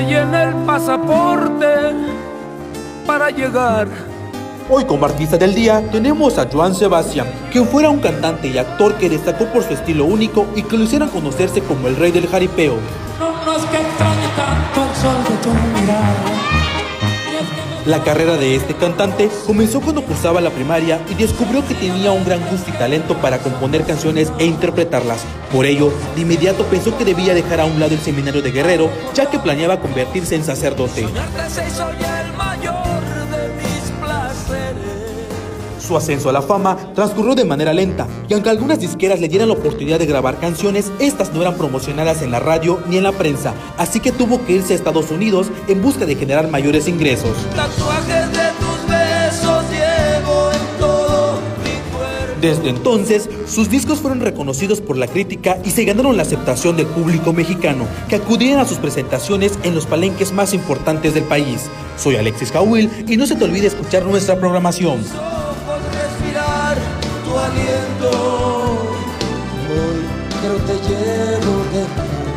se llena el pasaporte para llegar. Hoy como artista del día tenemos a Joan Sebastián, quien fuera un cantante y actor que destacó por su estilo único y que lo hicieron conocerse como el rey del jaripeo. La carrera de este cantante comenzó cuando cursaba la primaria y descubrió que tenía un gran gusto y talento para componer canciones e interpretarlas. Por ello, de inmediato pensó que debía dejar a un lado el seminario de guerrero, ya que planeaba convertirse en sacerdote. Su ascenso a la fama transcurrió de manera lenta, y aunque algunas disqueras le dieran la oportunidad de grabar canciones, estas no eran promocionadas en la radio ni en la prensa, así que tuvo que irse a Estados Unidos en busca de generar mayores ingresos. Desde entonces, sus discos fueron reconocidos por la crítica y se ganaron la aceptación del público mexicano, que acudían a sus presentaciones en los palenques más importantes del país. Soy Alexis Jawil y no se te olvide escuchar nuestra programación. little bit